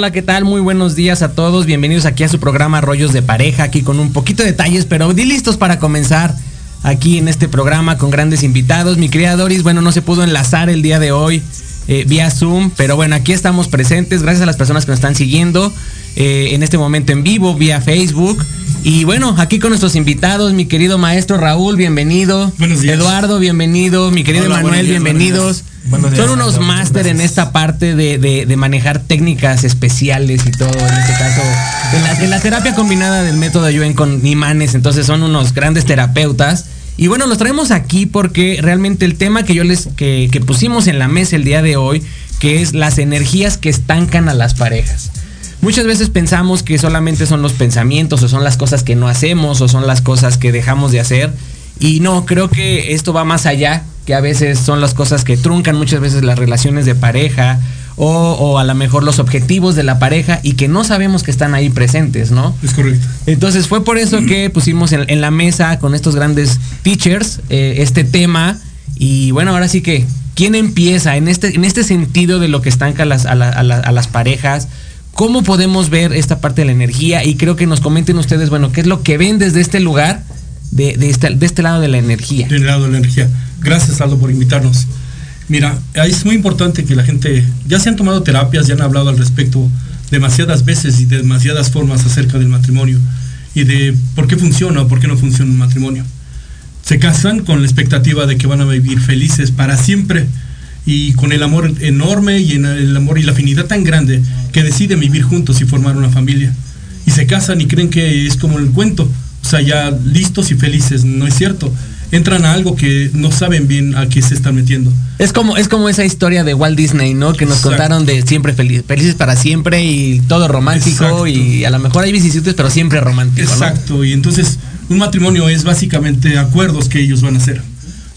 Hola, ¿qué tal? Muy buenos días a todos. Bienvenidos aquí a su programa Rollos de Pareja, aquí con un poquito de detalles, pero listos para comenzar aquí en este programa con grandes invitados. Mi querida bueno, no se pudo enlazar el día de hoy eh, vía Zoom, pero bueno, aquí estamos presentes. Gracias a las personas que nos están siguiendo eh, en este momento en vivo, vía Facebook. Y bueno, aquí con nuestros invitados, mi querido maestro Raúl, bienvenido. Buenos días. Eduardo, bienvenido. Mi querido Hola, Manuel, días, bienvenidos. días. Son unos máster en esta parte de, de- de manejar técnicas especiales y todo, en este caso, en la, en la terapia combinada del método Yuen con imanes, entonces son unos grandes terapeutas. Y bueno, los traemos aquí porque realmente el tema que yo les, que, que pusimos en la mesa el día de hoy, que es las energías que estancan a las parejas. Muchas veces pensamos que solamente son los pensamientos o son las cosas que no hacemos o son las cosas que dejamos de hacer. Y no, creo que esto va más allá, que a veces son las cosas que truncan muchas veces las relaciones de pareja o, o a lo mejor los objetivos de la pareja y que no sabemos que están ahí presentes, ¿no? Es correcto. Entonces fue por eso que pusimos en, en la mesa con estos grandes teachers eh, este tema. Y bueno, ahora sí que, ¿quién empieza en este, en este sentido de lo que estanca las, a la- a la- a las parejas? ¿Cómo podemos ver esta parte de la energía? Y creo que nos comenten ustedes, bueno, ¿qué es lo que ven desde este lugar, de, este, lado de la energía? Del lado de la energía. Gracias, Aldo, por invitarnos. Mira, es muy importante que la gente, ya se han tomado terapias, ya han hablado al respecto demasiadas veces y de demasiadas formas acerca del matrimonio y de por qué funciona o por qué no funciona un matrimonio. Se casan con la expectativa de que van a vivir felices para siempre y con el amor enorme y en el amor y la afinidad tan grande que deciden vivir juntos y formar una familia. Y se casan y creen que es como el cuento, o sea, ya listos y felices, no es cierto. Entran a algo que no saben bien a qué se están metiendo. Es como, es como esa historia de Walt Disney, ¿no? Que nos Exacto. contaron de siempre feliz- felices para siempre y todo romántico Exacto. y a lo mejor hay vicisitudes, pero siempre romántico, ¿no? Exacto, y entonces un matrimonio es básicamente acuerdos que ellos van a hacer.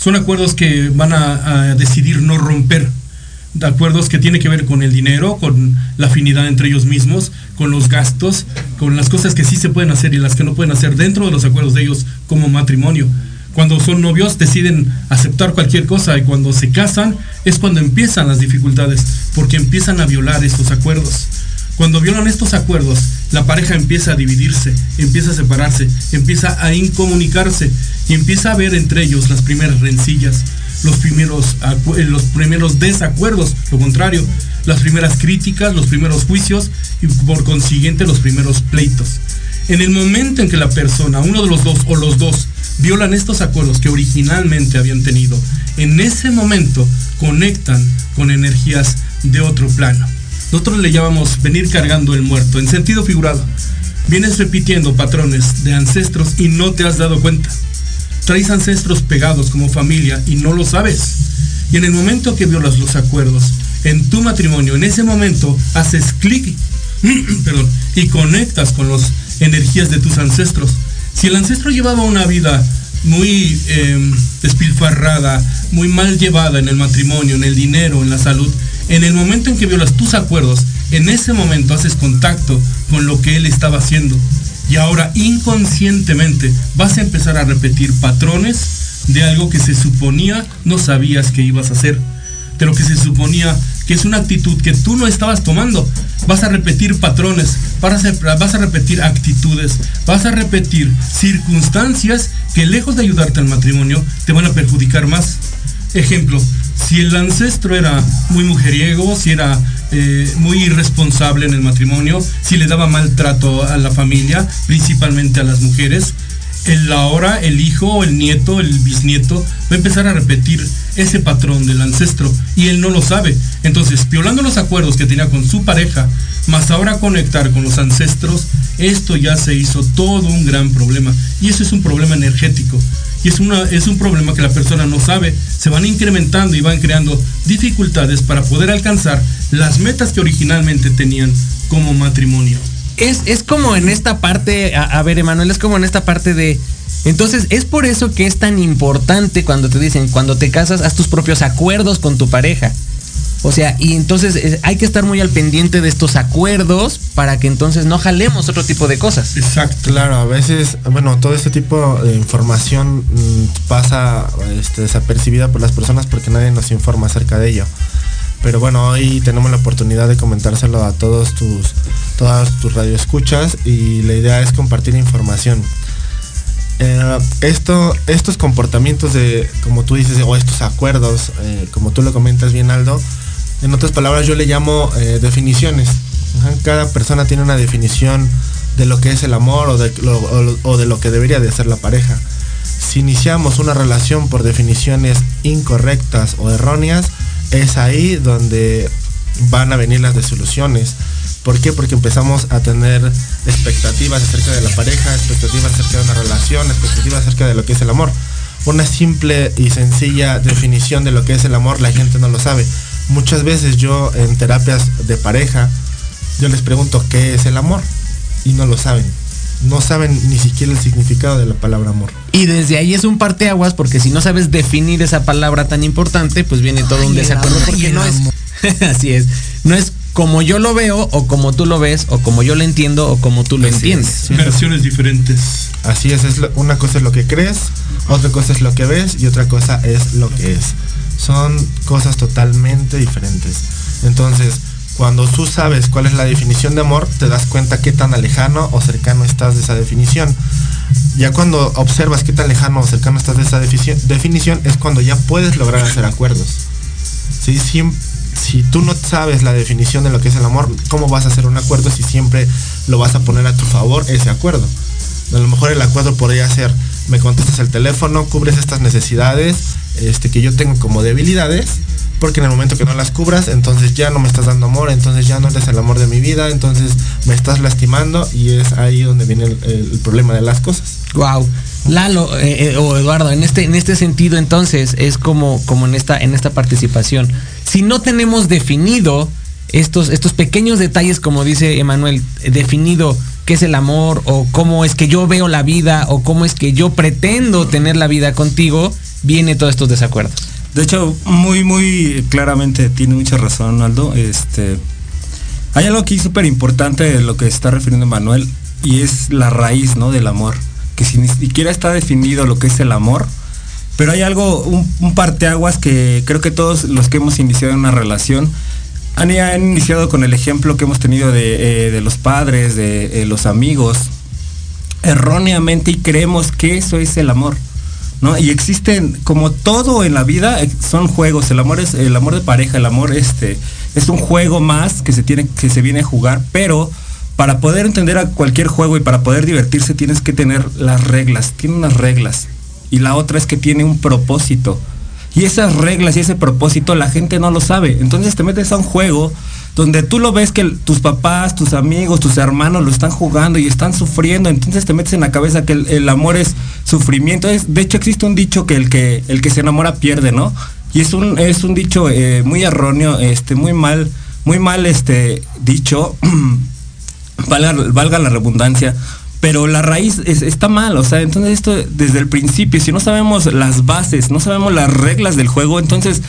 Son acuerdos que van a, decidir no romper. Acuerdos que tiene que ver con el dinero, con la afinidad entre ellos mismos, con los gastos, con las cosas que sí se pueden hacer y las que no pueden hacer dentro de los acuerdos de ellos como matrimonio. Cuando son novios deciden aceptar cualquier cosa y cuando se casan es cuando empiezan las dificultades, porque empiezan a violar estos acuerdos. Cuando violan estos acuerdos, la pareja empieza a dividirse, empieza a separarse, empieza a incomunicarse y empieza a ver entre ellos las primeras rencillas, los primeros, eh, los primeros desacuerdos, lo contrario, las primeras críticas, los primeros juicios y por consiguiente los primeros pleitos. En el momento en que la persona, uno de los dos o los dos, violan estos acuerdos que originalmente habían tenido, en ese momento conectan con energías de otro plano. Nosotros le llamamos venir cargando el muerto, en sentido figurado. Vienes repitiendo patrones de ancestros y no te has dado cuenta. Traes ancestros pegados como familia y no lo sabes. Y en el momento que violas los acuerdos en tu matrimonio, en ese momento haces clic y conectas con las energías de tus ancestros. Si el ancestro llevaba una vida muy eh, despilfarrada, muy mal llevada en el matrimonio, en el dinero, en la salud, en el momento en que violas tus acuerdos, en ese momento haces contacto con lo que él estaba haciendo. Y ahora inconscientemente vas a empezar a repetir patrones de algo que se suponía no sabías que ibas a hacer. De lo que se suponía que es una actitud que tú no estabas tomando. Vas a repetir patrones, vas a, vas a repetir actitudes, vas a repetir circunstancias que lejos de ayudarte al matrimonio te van a perjudicar más. Ejemplo, si el ancestro era muy mujeriego, si era eh, muy irresponsable en el matrimonio, si le daba maltrato a la familia, principalmente a las mujeres, el ahora el hijo, el nieto, el bisnieto va a empezar a repetir ese patrón del ancestro y él no lo sabe. Entonces, violando los acuerdos que tenía con su pareja, más ahora conectar con los ancestros, esto ya se hizo todo un gran problema. Y eso es un problema energético. Y es, es un problema que la persona no sabe. Se van incrementando y van creando dificultades para poder alcanzar las metas que originalmente tenían como matrimonio es, como en esta parte, a, ver, Emanuel, es como en esta parte de. Entonces, es por eso que es tan importante cuando te dicen, cuando te casas, haz tus propios acuerdos con tu pareja. O sea, y entonces hay que estar muy al pendiente de estos acuerdos para que entonces no jalemos otro tipo de cosas. Exacto. Claro, a veces, bueno, todo este tipo de información mm, pasa este, desapercibida por las personas porque nadie nos informa acerca de ello. Pero bueno, hoy tenemos la oportunidad de comentárselo a todos tus, todas tus radioescuchas y la idea es compartir información. Eh, esto, estos comportamientos de, como tú dices, o estos acuerdos, eh, como tú lo comentas bien, Aldo, en otras palabras yo le llamo eh, definiciones. Cada persona tiene una definición de lo que es el amor o de, o de lo que debería de ser la pareja. Si iniciamos una relación por definiciones incorrectas o erróneas, es ahí donde van a venir las desilusiones. ¿Por qué? Porque empezamos a tener expectativas acerca de la pareja, expectativas acerca de una relación, expectativas acerca de lo que es el amor. Una simple y sencilla definición de lo que es el amor, la gente no lo sabe. Muchas veces yo en terapias de pareja, yo les pregunto qué es el amor y no lo saben no saben ni siquiera el significado de la palabra amor. Y desde ahí es un parteaguas porque si no sabes definir esa palabra tan importante, pues viene todo un desacuerdo porque no es así es, no es como yo lo veo o como tú lo ves o como yo lo entiendo o como tú lo entiendes. Versiones diferentes. Así es, es una cosa es lo que crees, otra cosa es lo que ves y otra cosa es lo que es. Son cosas totalmente diferentes. Entonces, cuando tú sabes cuál es la definición de amor, te das cuenta qué tan lejano o cercano estás de esa definición. Ya cuando observas qué tan lejano o cercano estás de esa definición, es cuando ya puedes lograr hacer acuerdos. Si, si tú no sabes la definición de lo que es el amor, ¿cómo vas a hacer un acuerdo si siempre lo vas a poner a tu favor ese acuerdo? A lo mejor el acuerdo podría ser, me contestas el teléfono, cubres estas necesidades este, que yo tengo como debilidades porque en el momento que no las cubras, entonces ya no me estás dando amor, entonces ya no eres el amor de mi vida, entonces me estás lastimando y es ahí donde viene el, problema de las cosas. Wow. Lalo eh, eh, o Eduardo, en este, en este sentido entonces es como, como en, esta, en esta participación. Si no tenemos definido estos, estos pequeños detalles, como dice Emanuel, definido qué es el amor o cómo es que yo veo la vida o cómo es que yo pretendo tener la vida contigo, viene todos estos desacuerdos. De hecho, muy, muy claramente tiene mucha razón, Aldo. Este, hay algo aquí súper importante de lo que está refiriendo Manuel y es la raíz ¿no? del amor. Que si ni siquiera está definido lo que es el amor, pero hay algo, un, parteaguas que creo que todos los que hemos iniciado una relación han, iniciado con el ejemplo que hemos tenido de, eh, los padres, de eh, los amigos, erróneamente y creemos que eso es el amor. Y existen, como todo en la vida, eh, son juegos. El amor es el amor de pareja, el amor este, es un juego más que se tiene, que se viene a jugar, pero para poder entender a cualquier juego y para poder divertirse tienes que tener las reglas, tiene unas reglas. Y la otra es que tiene un propósito. Y esas reglas y ese propósito la gente no lo sabe. Entonces te metes a un juego donde tú lo ves que tus papás, tus amigos, tus hermanos lo están jugando y están sufriendo, entonces te metes en la cabeza que el, amor es sufrimiento. Es, de hecho existe un dicho que el que, el que se enamora pierde, ¿no? Y es un, es un dicho eh, muy erróneo, este, muy mal, muy mal este, dicho, valga, valga la redundancia, pero la raíz está mal, o sea, entonces esto desde el principio, si no sabemos las bases, no sabemos las reglas del juego, entonces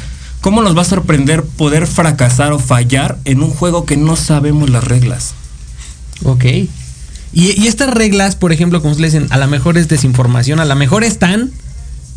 ¿Cómo nos va a sorprender poder fracasar o fallar en un juego que no sabemos las reglas? Ok. Y, estas reglas, por ejemplo, como ustedes dicen, a lo mejor es desinformación, a lo mejor están,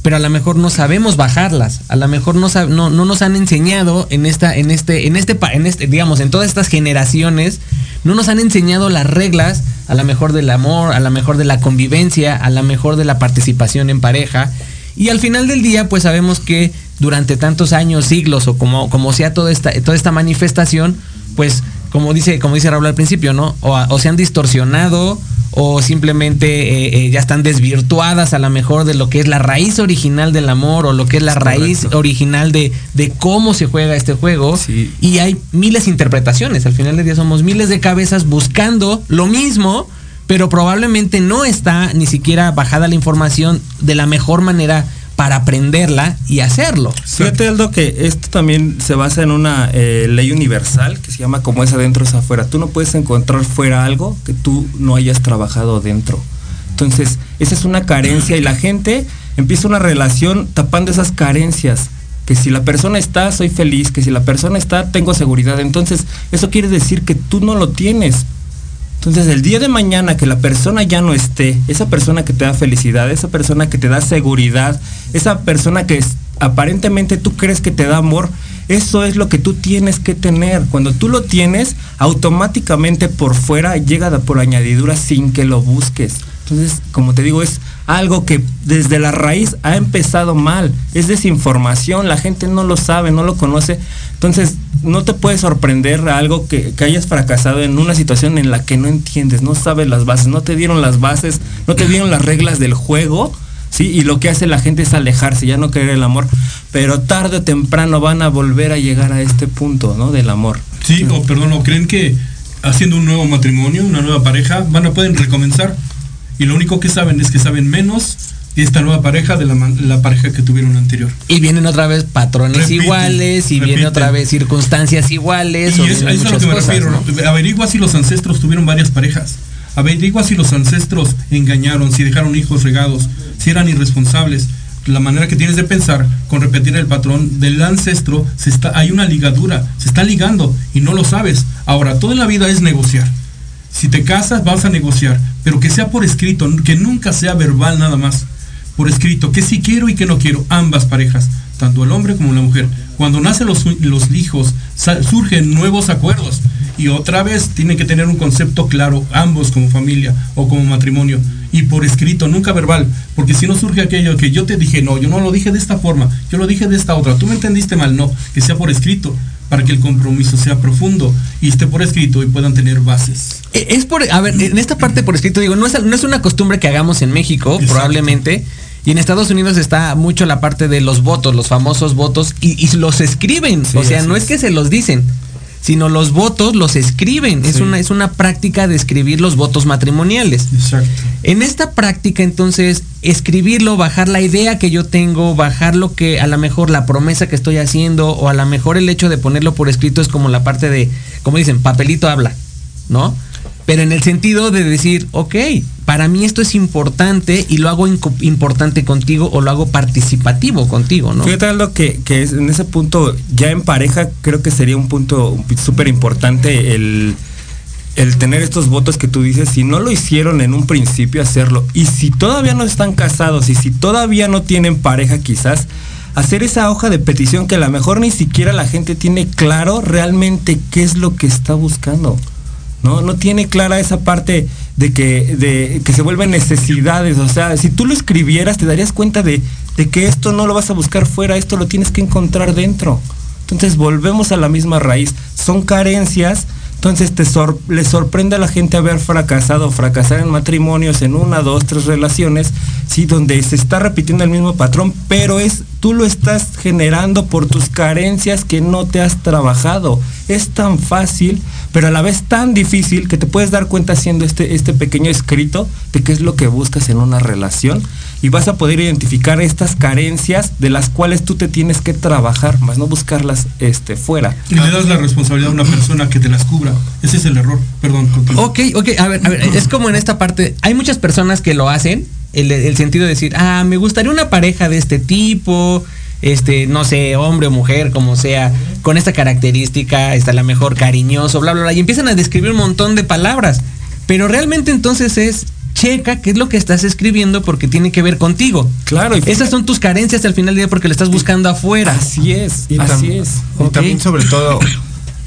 pero a lo mejor no sabemos bajarlas, a lo mejor no, no, nos han enseñado en esta, en este, en este, en este, digamos, en todas estas generaciones, no nos han enseñado las reglas, a lo mejor del amor, a lo mejor de la convivencia, a lo mejor de la participación en pareja. Y al final del día, pues sabemos que durante tantos años, siglos o como, como sea toda esta, toda esta manifestación, pues como dice, como dice Raúl al principio, ¿no? O, se han distorsionado o simplemente eh, eh, ya están desvirtuadas a lo mejor de lo que es la raíz original del amor o lo que es la raíz original de, de, cómo se juega este juego. Y hay miles de interpretaciones. Al final del día somos miles de cabezas buscando lo mismo, pero probablemente no está ni siquiera bajada la información de la mejor manera para aprenderla y hacerlo. Fíjate, Aldo, que esto también se basa en una eh, ley universal que se llama como es adentro es afuera. Tú no puedes encontrar fuera algo que tú no hayas trabajado dentro. Entonces, esa es una carencia y la gente empieza una relación tapando esas carencias. Que si la persona está, soy feliz, que si la persona está, tengo seguridad. Entonces, eso quiere decir que tú no lo tienes, entonces, el día de mañana que la persona ya no esté, esa persona que te da felicidad, esa persona que te da seguridad, esa persona que aparentemente tú crees que te da amor, eso es lo que tú tienes que tener. Cuando tú lo tienes, automáticamente por fuera llega por añadidura sin que lo busques. Entonces, como te digo, es algo que desde la raíz ha empezado mal. Es desinformación, la gente no lo sabe, no lo conoce. Entonces, no te puede sorprender algo que, hayas fracasado en una situación en la que no entiendes, no sabes las bases, no te dieron las bases, no te dieron las reglas del juego. ¿Sí? Y lo que hace la gente es alejarse, ya no querer el amor. Pero tarde o temprano van a volver a llegar a este punto, ¿no? Del amor. Sí, o perdón, o creen que haciendo un nuevo matrimonio, una nueva pareja, van a poder recomenzar y lo único que saben es que saben menos esta nueva pareja de la, pareja que tuvieron anterior. Y vienen otra vez patrones iguales, y vienen otra vez circunstancias iguales. Y es, a eso es lo que me refiero. Averigua si los ancestros tuvieron varias parejas. Averigua si los ancestros engañaron, si dejaron hijos regados, si eran irresponsables. La manera que tienes de pensar con repetir el patrón del ancestro, se está, hay una ligadura, se está ligando y no lo sabes. Ahora, toda la vida es negociar. Si te casas, vas a negociar, pero que sea por escrito, que nunca sea verbal nada más. Por escrito, que sí quiero y que no quiero, ambas parejas, tanto el hombre como la mujer. Cuando nacen los, los hijos, surgen nuevos acuerdos. Y otra vez tienen que tener un concepto claro, ambos como familia o como matrimonio. Y por escrito, nunca verbal. Porque si no surge aquello que yo te dije, no, yo no lo dije de esta forma, yo lo dije de esta otra. Tú me entendiste mal, no, que sea por escrito para que el compromiso sea profundo y esté por escrito y puedan tener bases. Eh, es por, a ver, en esta parte por escrito digo, no es, no es una costumbre que hagamos en México, probablemente. Y en Estados Unidos está mucho la parte de los votos, los famosos votos, y, los escriben. o sea, no es que se los dicen, sino los votos los escriben. Es, una, es una práctica de escribir los votos matrimoniales. Exacto. En esta práctica, entonces, escribirlo, bajar la idea que yo tengo, bajar lo que a lo mejor la promesa que estoy haciendo, o a lo mejor el hecho de ponerlo por escrito es como la parte de, como dicen, papelito habla, ¿no? Pero en el sentido de decir, ok, para mí esto es importante y lo hago importante contigo o lo hago participativo contigo, ¿no? Fíjate algo que, que es, en ese punto, ya en pareja, creo que sería un punto súper importante el, el tener estos votos que tú dices, si no lo hicieron en un principio, hacerlo. Y si todavía no están casados y si todavía no tienen pareja quizás, hacer esa hoja de petición que a lo mejor ni siquiera la gente tiene claro realmente qué es lo que está buscando. ¿No? Tiene clara esa parte de que, de, que se vuelven necesidades. O sea, si tú lo escribieras, te darías cuenta de, de que esto no lo vas a buscar fuera, esto lo tienes que encontrar dentro. Entonces volvemos a la misma raíz. Son carencias entonces te le sorprende a la gente haber fracasado, fracasar en matrimonios, en una, dos, tres relaciones, sí, donde se está repitiendo el mismo patrón, pero es tú lo estás generando por tus carencias que no te has trabajado. Es tan fácil, pero a la vez tan difícil que te puedes dar cuenta haciendo este, este pequeño escrito de qué es lo que buscas en una relación y vas a poder identificar estas carencias de las cuales tú te tienes que trabajar, más no buscarlas este, fuera. Y le das la responsabilidad a una persona que te las cubra. Ese es el error. Perdón. Ok, ok, a ver, a ver, es como en esta parte, hay muchas personas que lo hacen, el, el sentido de decir, ah, me gustaría una pareja de este tipo, este, no sé, hombre o mujer, como sea, con esta característica, está la mejor cariñoso, bla, bla, bla, y empiezan a describir un montón de palabras. Pero realmente entonces es checa qué es lo que estás escribiendo porque tiene que ver contigo. Claro. Y Esas son tus carencias al final del día porque lo estás buscando afuera. Así es, y así es. Y también sobre todo,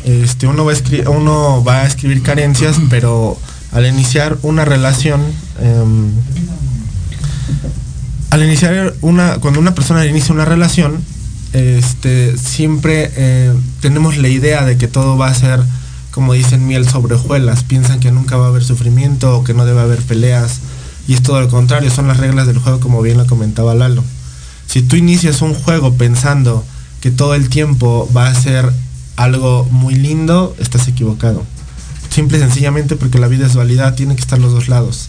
este, uno, va a escribir, uno va a escribir carencias, pero al iniciar una relación, em, al iniciar una, cuando una persona inicia una relación, este, siempre eh, tenemos la idea de que todo va a ser como dicen, miel sobre hojuelas. Piensan que nunca va a haber sufrimiento o que no debe haber peleas. Y es todo lo contrario, son las reglas del juego como bien lo comentaba Lalo. Si tú inicias un juego pensando que todo el tiempo va a ser algo muy lindo, estás equivocado. Simple y sencillamente porque la vida es dualidad, tienen que estar los dos lados.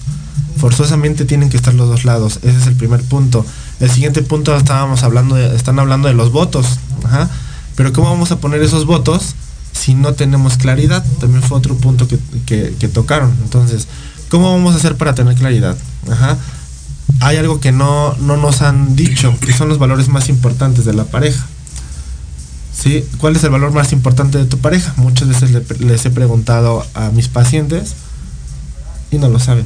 Forzosamente tienen que estar los dos lados. Ese es el primer punto. El siguiente punto estábamos hablando están hablando de los votos. Ajá. Pero ¿cómo vamos a poner esos votos si no tenemos claridad? También fue otro punto que, que- tocaron. Entonces, ¿cómo vamos a hacer para tener claridad? Ajá. Hay algo que no, no nos han dicho, que son los valores más importantes de la pareja. ¿Sí? ¿Cuál es el valor más importante de tu pareja? Muchas veces le- les he preguntado a mis pacientes y no lo saben.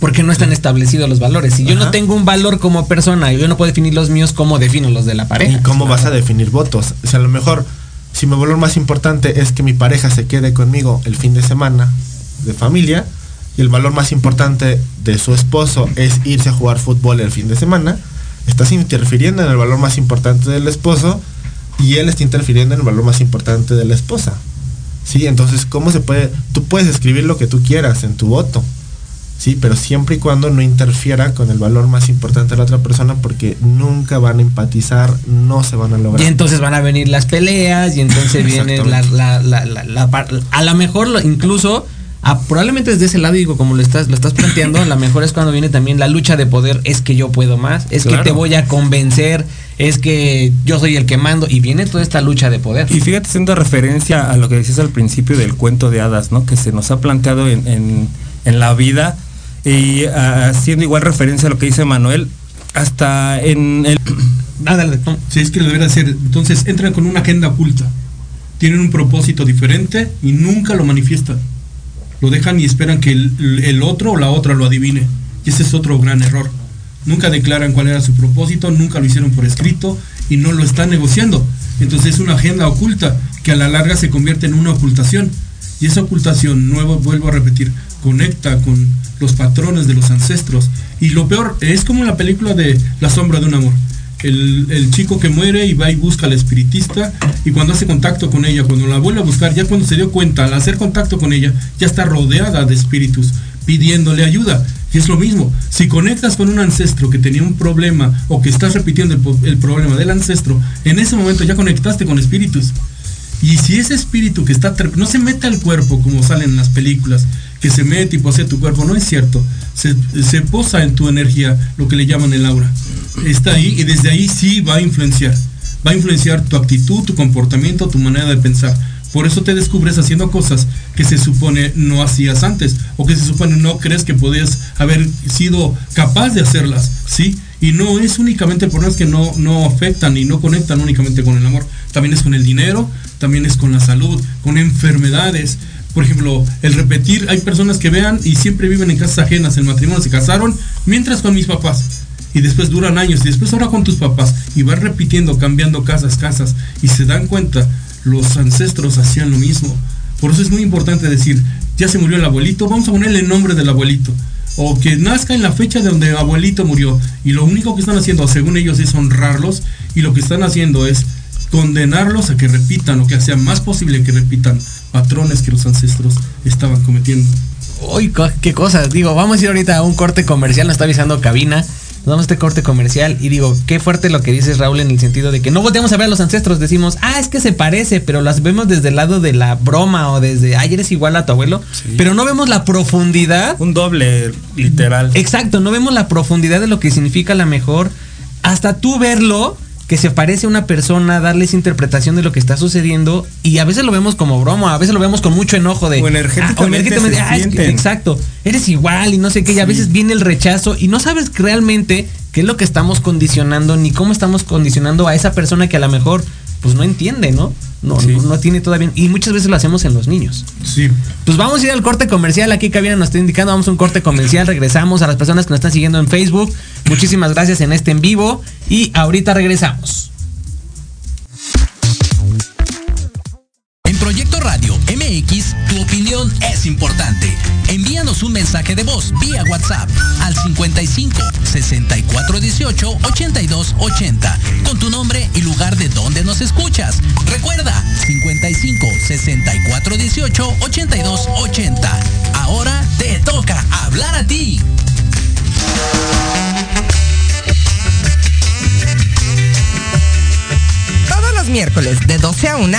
Porque no están establecidos los valores. Si yo no tengo un valor como persona y yo no puedo definir los míos, ¿cómo defino los de la pareja? ¿Y cómo vas a definir votos? O sea, a lo mejor, si mi valor más importante es que mi pareja se quede conmigo el fin de semana de familia, y el valor más importante de su esposo es irse a jugar fútbol el fin de semana, estás interfiriendo en el valor más importante del esposo y él está interfiriendo en el valor más importante de la esposa. Sí, entonces, ¿cómo se puede? Tú puedes escribir lo que tú quieras en tu voto. Sí, pero siempre y cuando no interfiera con el valor más importante de la otra persona porque nunca van a empatizar, no se van a lograr. Y entonces van a venir las peleas y entonces viene la, la, la, la- la par- a lo mejor incluso a- probablemente desde ese lado digo como lo estás lo estás planteando a lo mejor es cuando viene también la lucha de poder es que yo puedo más es Claro. que te voy a convencer es que yo soy el que mando y viene toda esta lucha de poder Y fíjate, haciendo referencia a lo que decías al principio del cuento de hadas, ¿no? Que se nos ha planteado en, en- en la vida y ah, haciendo igual referencia a lo que dice Manuel, hasta en el... Ándale, no. Si es que lo debería hacer. Entonces entran con una agenda oculta. Tienen un propósito diferente y nunca lo manifiestan. Lo dejan y esperan que el, el otro o la otra lo adivine. Y ese es otro gran error. Nunca declaran cuál era su propósito, nunca lo hicieron por escrito y no lo están negociando. Entonces es una agenda oculta que a la larga se convierte en una ocultación. Y esa ocultación, nuevo, vuelvo a repetir, conecta con los patrones de los ancestros. Y lo peor es como la película de La sombra de un amor. El, el chico que muere y va y busca al espiritista y cuando hace contacto con ella, cuando la vuelve a buscar, ya cuando se dio cuenta, al hacer contacto con ella, ya está rodeada de espíritus pidiéndole ayuda. Y es lo mismo, si conectas con un ancestro que tenía un problema o que estás repitiendo el, problema del ancestro, en ese momento ya conectaste con espíritus. Y si ese espíritu que está no se mete al cuerpo como salen en las películas, que se mete y posee tu cuerpo, no es cierto. Se, posa en tu energía, lo que le llaman el aura. Está ahí y desde ahí sí va a influenciar. Va a influenciar tu actitud, tu comportamiento, tu manera de pensar. Por eso te descubres haciendo cosas que se supone no hacías antes o que se supone no crees que podías haber sido capaz de hacerlas, ¿sí? Y no es únicamente por es que no, no afectan y no conectan únicamente con el amor, también es con el dinero, también es con la salud, con enfermedades. Por ejemplo, el repetir, hay personas que vean y siempre viven en casas ajenas, el matrimonio se casaron, mientras con mis papás. Y después duran años, y después ahora con tus papás, y van repitiendo, cambiando casas, casas, y se dan cuenta, los ancestros hacían lo mismo. Por eso es muy importante decir, ya se murió el abuelito, vamos a ponerle el nombre del abuelito. O que nazca en la fecha de donde el abuelito murió. Y lo único que están haciendo, según ellos, es honrarlos. Y lo que están haciendo es condenarlos a que repitan o que sea más posible que repitan patrones que los ancestros estaban cometiendo. Uy, qué cosas. Digo, vamos a ir ahorita a un corte comercial, nos está avisando cabina. Nos damos este corte comercial y digo, qué fuerte lo que dices Raúl en el sentido de que no volteamos a ver a los ancestros, decimos, ah, es que se parece, pero las vemos desde el lado de la broma o desde, ay, eres igual a tu abuelo, pero no vemos la profundidad. Un doble literal. Exacto, no vemos la profundidad de lo que significa la mejor. Hasta tú verlo, que se parece a una persona, darle esa interpretación de lo que está sucediendo, y a veces lo vemos como broma, a veces lo vemos con mucho enojo de. O energéticamente ah, o energéticamente, se ah, es que- exacto, eres igual y no sé qué, y a veces viene el rechazo, y no sabes realmente qué es lo que estamos condicionando, ni cómo estamos condicionando a esa persona que a lo mejor, pues no entiende, ¿no? No, Sí. no, no tiene todavía. Y muchas veces lo hacemos en los niños. Sí. Pues vamos a ir al corte comercial. Aquí Cabina nos está indicando, vamos a un corte comercial. Regresamos a las personas que nos están siguiendo en Facebook. Muchísimas gracias en este en vivo. Y ahorita regresamos. MX, tu opinión es importante. Envíanos un mensaje de voz vía WhatsApp al 55 64 18 82 80 con tu nombre y lugar de donde nos escuchas. Recuerda 55 64 18 82 80. Ahora te toca hablar a ti. Todos los miércoles de 12 a 1,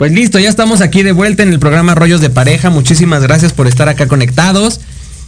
Pues listo, ya estamos aquí de vuelta en el programa Rollos de Pareja. Muchísimas gracias por estar acá conectados.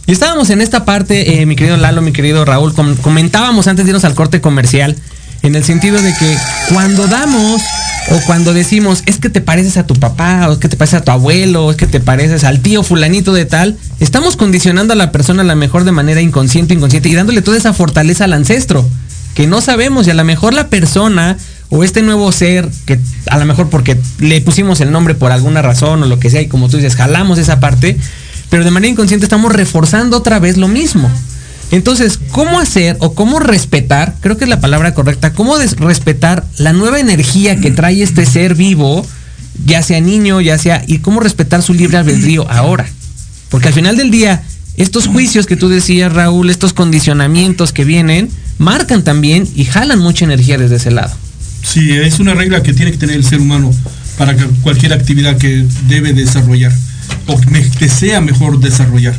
Y estábamos en esta parte, eh, mi querido Lalo, mi querido Raúl, com comentábamos antes de irnos al corte comercial, en el sentido de que cuando damos o cuando decimos, es que te pareces a tu papá, o es que te pareces a tu abuelo, o es que te pareces al tío fulanito de tal, estamos condicionando a la persona a la mejor de manera inconsciente, inconsciente, y dándole toda esa fortaleza al ancestro, que no sabemos, y a lo mejor la persona o este nuevo ser que a lo mejor porque le pusimos el nombre por alguna razón o lo que sea y como tú dices, jalamos esa parte, pero de manera inconsciente estamos reforzando otra vez lo mismo. Entonces, ¿cómo hacer o cómo respetar, creo que es la palabra correcta, cómo respetar la nueva energía que trae este ser vivo, ya sea niño, ya sea, y cómo respetar su libre albedrío ahora? Porque al final del día, estos juicios que tú decías, Raúl, estos condicionamientos que vienen, marcan también y jalan mucha energía desde ese lado. Sí, es una regla que tiene que tener el ser humano para cualquier actividad que debe desarrollar o que sea mejor desarrollar.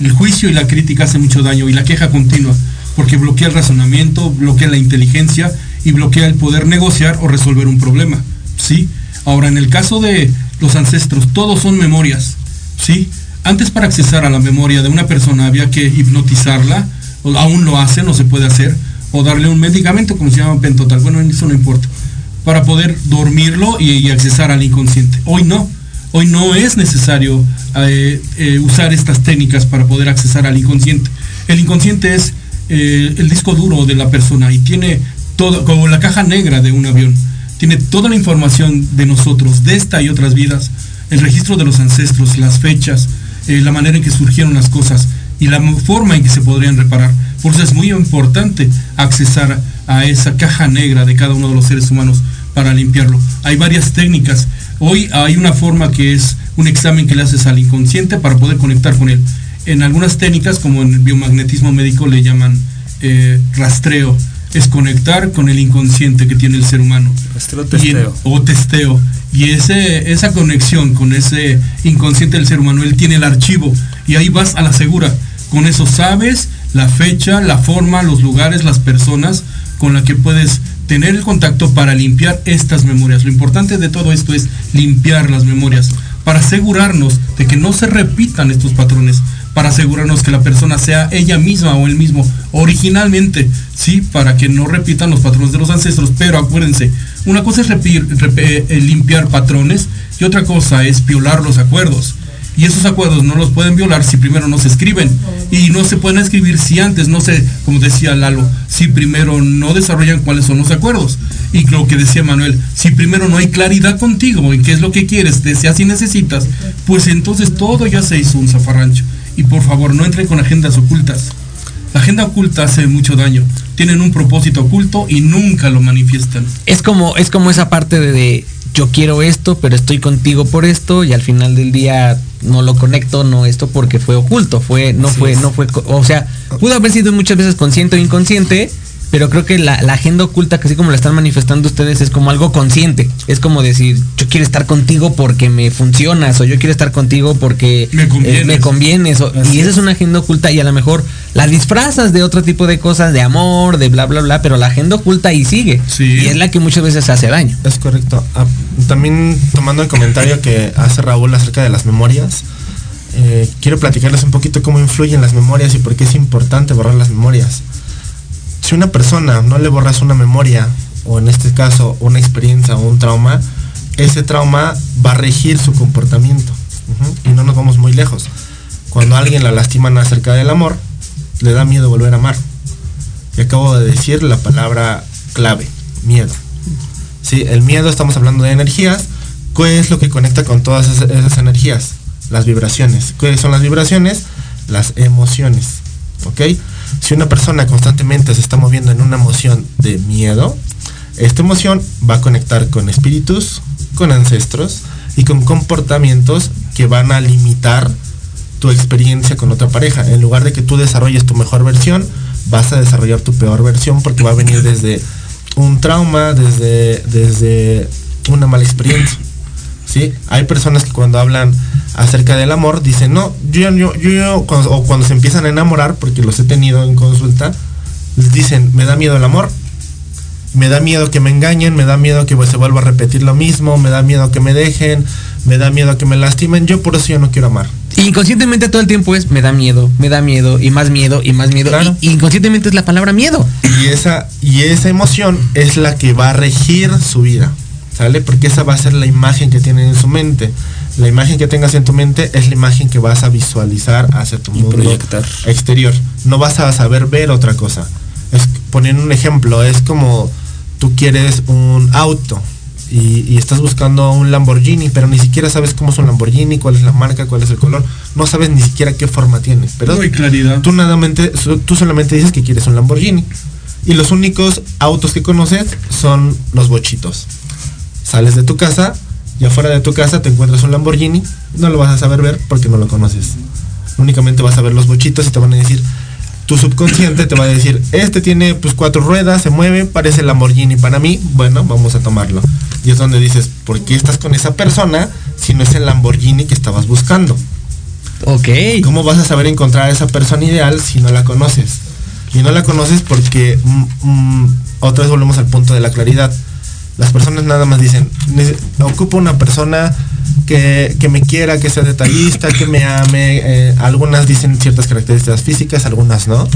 El juicio y la crítica hacen mucho daño y la queja continua porque bloquea el razonamiento, bloquea la inteligencia y bloquea el poder negociar o resolver un problema. ¿sí? Ahora, en el caso de los ancestros, todos son memorias. ¿sí? Antes para accesar a la memoria de una persona había que hipnotizarla, o aún lo hacen, no se puede hacer, o darle un medicamento como se llama pentotal, bueno, eso no importa, para poder dormirlo y, accesar al inconsciente. Hoy no, hoy no es necesario eh, eh, usar estas técnicas para poder accesar al inconsciente. El inconsciente es eh, el disco duro de la persona y tiene todo, como la caja negra de un avión, tiene toda la información de nosotros, de esta y otras vidas, el registro de los ancestros, las fechas, la manera en que surgieron las cosas y la forma en que se podrían reparar. Por eso es muy importante accesar a esa caja negra de cada uno de los seres humanos para limpiarlo. Hay varias técnicas. Hoy hay una forma que es un examen que le haces al inconsciente para poder conectar con él. En algunas técnicas, como en el biomagnetismo médico, le llaman eh, rastreo. Es conectar con el inconsciente que tiene el ser humano. Rastreo testeo. O testeo. Y ese, esa conexión con ese inconsciente del ser humano, él tiene el archivo. Y ahí vas a la segura. Con eso sabes la fecha, la forma, los lugares, las personas con las que puedes tener el contacto para limpiar estas memorias. Lo importante de todo esto es limpiar las memorias para asegurarnos de que no se repitan estos patrones, para asegurarnos que la persona sea ella misma o él mismo originalmente, sí, para que no repitan los patrones de los ancestros. Pero acuérdense, una cosa es eh, limpiar patrones y otra cosa es violar los acuerdos. Y esos acuerdos no los pueden violar si primero no se escriben. Y no se pueden escribir si antes, no sé, como decía Lalo, si primero no desarrollan cuáles son los acuerdos. Y lo que decía Manuel, si primero no hay claridad contigo en qué es lo que quieres, deseas y necesitas, pues entonces todo ya se hizo un zafarrancho. Y por favor, no entren con agendas ocultas. La agenda oculta hace mucho daño. Tienen un propósito oculto y nunca lo manifiestan. Es como, es como esa parte de yo quiero esto, pero estoy contigo por esto y al final del día no lo conecto, no esto porque fue oculto, fue, no fue, no fue, o sea, pudo haber sido muchas veces consciente o inconsciente, pero creo que la, agenda oculta, que así como la están manifestando ustedes, es como algo consciente. Es como decir, yo quiero estar contigo porque me funcionas, o yo quiero estar contigo porque me convienes. y esa es una agenda oculta, y a lo mejor la disfrazas de otro tipo de cosas, de amor, de bla, bla, bla, pero la agenda oculta ahí sigue. Y es la que muchas veces hace daño. Es correcto. Ah, también tomando el comentario que hace Raúl acerca de las memorias. Eh, quiero platicarles un poquito cómo influyen las memorias y por qué es importante borrar las memorias si una persona no le borras una memoria, o en este caso una experiencia o un trauma, ese trauma va a regir su comportamiento. Y no nos vamos muy lejos. Cuando alguien la lastiman acerca del amor, le da miedo volver a amar. Y acabo de decir la palabra clave, miedo. Sí, el miedo, estamos hablando de energías. ¿Qué es lo que conecta con todas esas, energías? Las vibraciones. ¿Qué son las vibraciones? Las emociones. ¿Ok? Si una persona constantemente se está moviendo en una emoción de miedo, esta emoción va a conectar con espíritus, con ancestros y con comportamientos que van a limitar tu experiencia con otra pareja. En lugar de que tú desarrolles tu mejor versión, vas a desarrollar tu peor versión porque va a venir desde un trauma, desde, desde una mala experiencia. ¿sí? Hay personas que cuando hablan acerca del amor dicen, no, yo, yo, yo, cuando, o cuando se empiezan a enamorar, porque los he tenido en consulta, les dicen, me da miedo el amor, me da miedo que me engañen, me da miedo que se vuelva a repetir lo mismo, me da miedo que me dejen, me da miedo que me lastimen, yo por eso yo no quiero amar. Inconscientemente todo el tiempo es me da miedo, me da miedo y más miedo y más miedo. Y, inconscientemente es la palabra miedo. Y esa, y esa emoción es la que va a regir su vida. ¿sale? Porque esa va a ser la imagen que tienen en su mente. La imagen que tengas en tu mente es la imagen que vas a visualizar hacia tu mundo exterior. No vas a saber ver otra cosa. Es, poniendo un ejemplo, es como tú quieres un auto y, estás buscando un Lamborghini, pero ni siquiera sabes cómo es un Lamborghini, cuál es la marca, cuál es el color. No sabes ni siquiera qué forma tiene. Pero no hay claridad. Tú, tú solamente dices que quieres un Lamborghini. Y los únicos autos que conoces son los bochitos sales de tu casa y afuera de tu casa te encuentras un Lamborghini, no lo vas a saber ver porque no lo conoces. Únicamente vas a ver los bochitos y te van a decir, tu subconsciente te va a decir, este tiene pues cuatro ruedas, se mueve, parece Lamborghini para mí, bueno, vamos a tomarlo. Y es donde dices, ¿por qué estás con esa persona si no es el Lamborghini que estabas buscando? Ok. ¿Cómo vas a saber encontrar a esa persona ideal si no la conoces? Y no la conoces porque, mm, mm, otra vez volvemos al punto de la claridad las personas nada más dicen, ocupo una persona que, me quiera, que sea detallista, que me ame. Eh, algunas dicen ciertas características físicas, algunas no.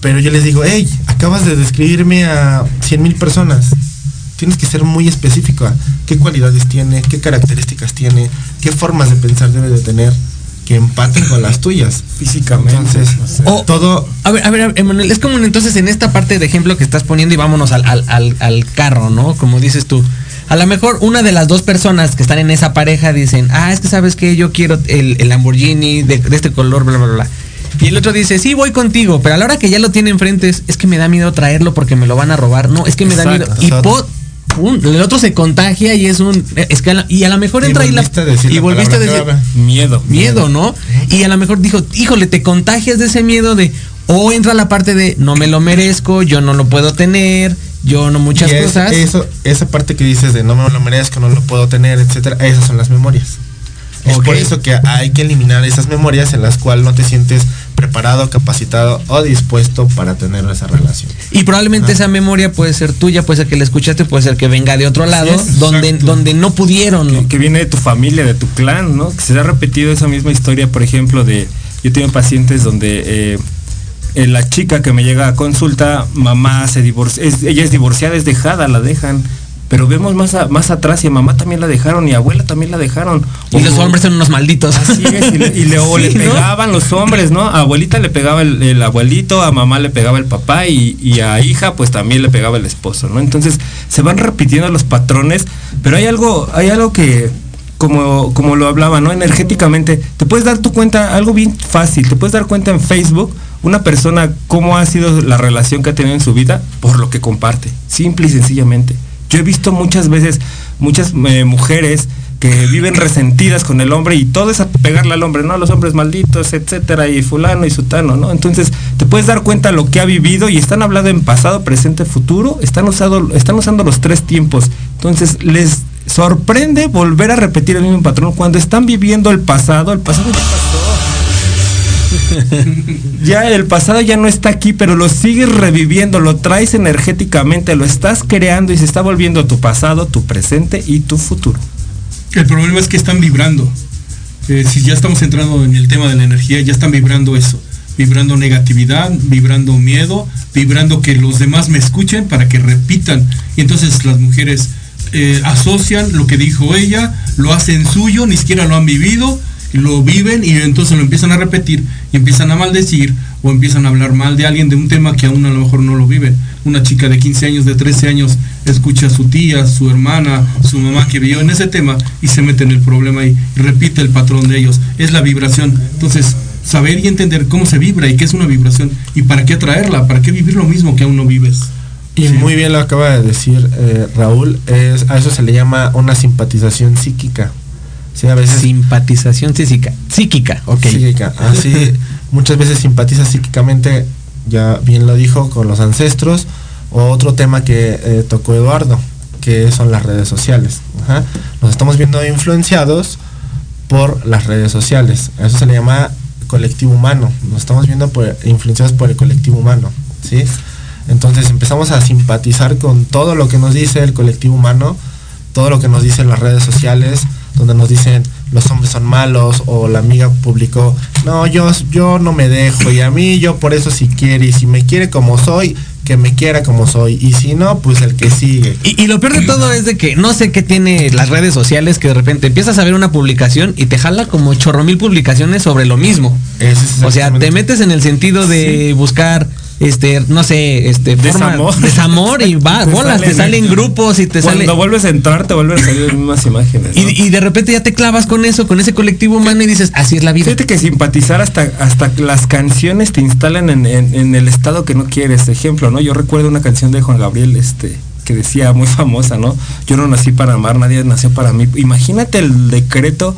Pero yo les digo, hey, acabas de describirme a 100 mil personas. Tienes que ser muy específico. ¿Qué cualidades tiene? ¿Qué características tiene? ¿Qué formas de pensar debe de tener? Que empaten con las tuyas. Físicamente. Entonces, o, todo. A ver, a ver, Emanuel, es como entonces en esta parte de ejemplo que estás poniendo y vámonos al, al, carro, ¿no? Como dices tú. A lo mejor una de las dos personas que están en esa pareja dicen, ah, es que sabes que yo quiero el, Lamborghini de, este color, bla, bla, bla. Y el otro dice, sí, voy contigo, pero a la hora que ya lo tiene enfrente es, es que me da miedo traerlo porque me lo van a robar. No, es que me da miedo. Y el otro se contagia y es un y a lo mejor entra y, la, y volviste a decir miedo. miedo no y a lo mejor dijo híjole te contagias de ese miedo de o entra la parte de no me lo merezco yo no lo puedo tener yo no muchas cosas eso esa parte que dices de no me lo merezco no lo puedo tener etcétera esas son las memorias. Es por eso que hay que eliminar esas memorias en las cuales no te sientes preparado, capacitado o dispuesto para tener esa relación. Y probablemente esa memoria puede ser tuya, puede ser que la escuchaste, puede ser que venga de otro lado, donde, donde no pudieron. Que, que, viene de tu familia, de tu clan, ¿no? Que se ha repetido esa misma historia, por ejemplo, de. Yo tengo pacientes donde. Eh, la chica que me llega a consulta, mamá se divorcia, es, ella es divorciada, es dejada, la dejan. Pero vemos más, a, más atrás y a mamá también la dejaron y a abuela también la dejaron. Y o, los hombres son unos malditos. Así es, y, le, y le, sí, le pegaban ¿no? los hombres, ¿no? A abuelita le pegaba el, el, abuelito, a mamá le pegaba el papá y, y, a hija pues también le pegaba el esposo, ¿no? Entonces se van repitiendo los patrones, pero hay algo, hay algo que, como, como lo hablaba, ¿no? Energéticamente, te puedes dar tu cuenta, algo bien fácil, te puedes dar cuenta en Facebook una persona cómo ha sido la relación que ha tenido en su vida por lo que comparte, simple y sencillamente. Yo he visto muchas veces muchas eh, mujeres que viven resentidas con el hombre y todo es a pegarle al hombre, ¿no? Los hombres malditos, etcétera, y fulano y sutano, ¿no? Entonces, te puedes dar cuenta lo que ha vivido y están hablando en pasado, presente, futuro, están usando, están usando los tres tiempos. Entonces, les sorprende volver a repetir el mismo patrón cuando están viviendo el pasado, el pasado. ya el pasado ya no está aquí, pero lo sigues reviviendo, lo traes energéticamente, lo estás creando y se está volviendo tu pasado, tu presente y tu futuro. El problema es que están vibrando. Eh, si ya estamos entrando en el tema de la energía, ya están vibrando eso. Vibrando negatividad, vibrando miedo, vibrando que los demás me escuchen para que repitan. Y entonces las mujeres eh, asocian lo que dijo ella, lo hacen suyo, ni siquiera lo han vivido, lo viven y entonces lo empiezan a repetir y empiezan a maldecir o empiezan a hablar mal de alguien de un tema que aún a lo mejor no lo vive. Una chica de 15 años, de 13 años, escucha a su tía, su hermana, su mamá que vivió en ese tema y se mete en el problema y repite el patrón de ellos. Es la vibración. Entonces, saber y entender cómo se vibra y qué es una vibración y para qué atraerla, para qué vivir lo mismo que aún no vives. Y sí. muy bien lo acaba de decir eh, Raúl, es, a eso se le llama una simpatización psíquica. Sí, a veces simpatización psíquica, psíquica, ok. Psíquica, así muchas veces simpatiza psíquicamente, ya bien lo dijo, con los ancestros, o otro tema que eh, tocó Eduardo, que son las redes sociales. Ajá. Nos estamos viendo influenciados por las redes sociales. A eso se le llama colectivo humano. Nos estamos viendo por, influenciados por el colectivo humano. ¿sí? Entonces empezamos a simpatizar con todo lo que nos dice el colectivo humano, todo lo que nos dicen las redes sociales, donde nos dicen los hombres son malos o la amiga publicó, no, yo, yo no me dejo y a mí yo por eso si quiere y si me quiere como soy, que me quiera como soy y si no, pues el que sigue. Y, y, lo peor de todo es de que no sé qué tiene las redes sociales que de repente empiezas a ver una publicación y te jala como chorro mil publicaciones sobre lo mismo. Es o sea, te metes en el sentido de sí. buscar este, no sé, este, desamor, forma, desamor y va, te bolas, te salen grupos y te Cuando sale. Cuando vuelves a entrar, te vuelven a salir las mismas imágenes. ¿no? Y, y, de repente ya te clavas con eso, con ese colectivo humano y dices, así es la vida. Fíjate que simpatizar hasta, hasta las canciones te instalan en, en, en el estado que no quieres. Ejemplo, ¿no? Yo recuerdo una canción de Juan Gabriel, este, que decía muy famosa, ¿no? Yo no nací para amar, nadie nació para mí. Imagínate el decreto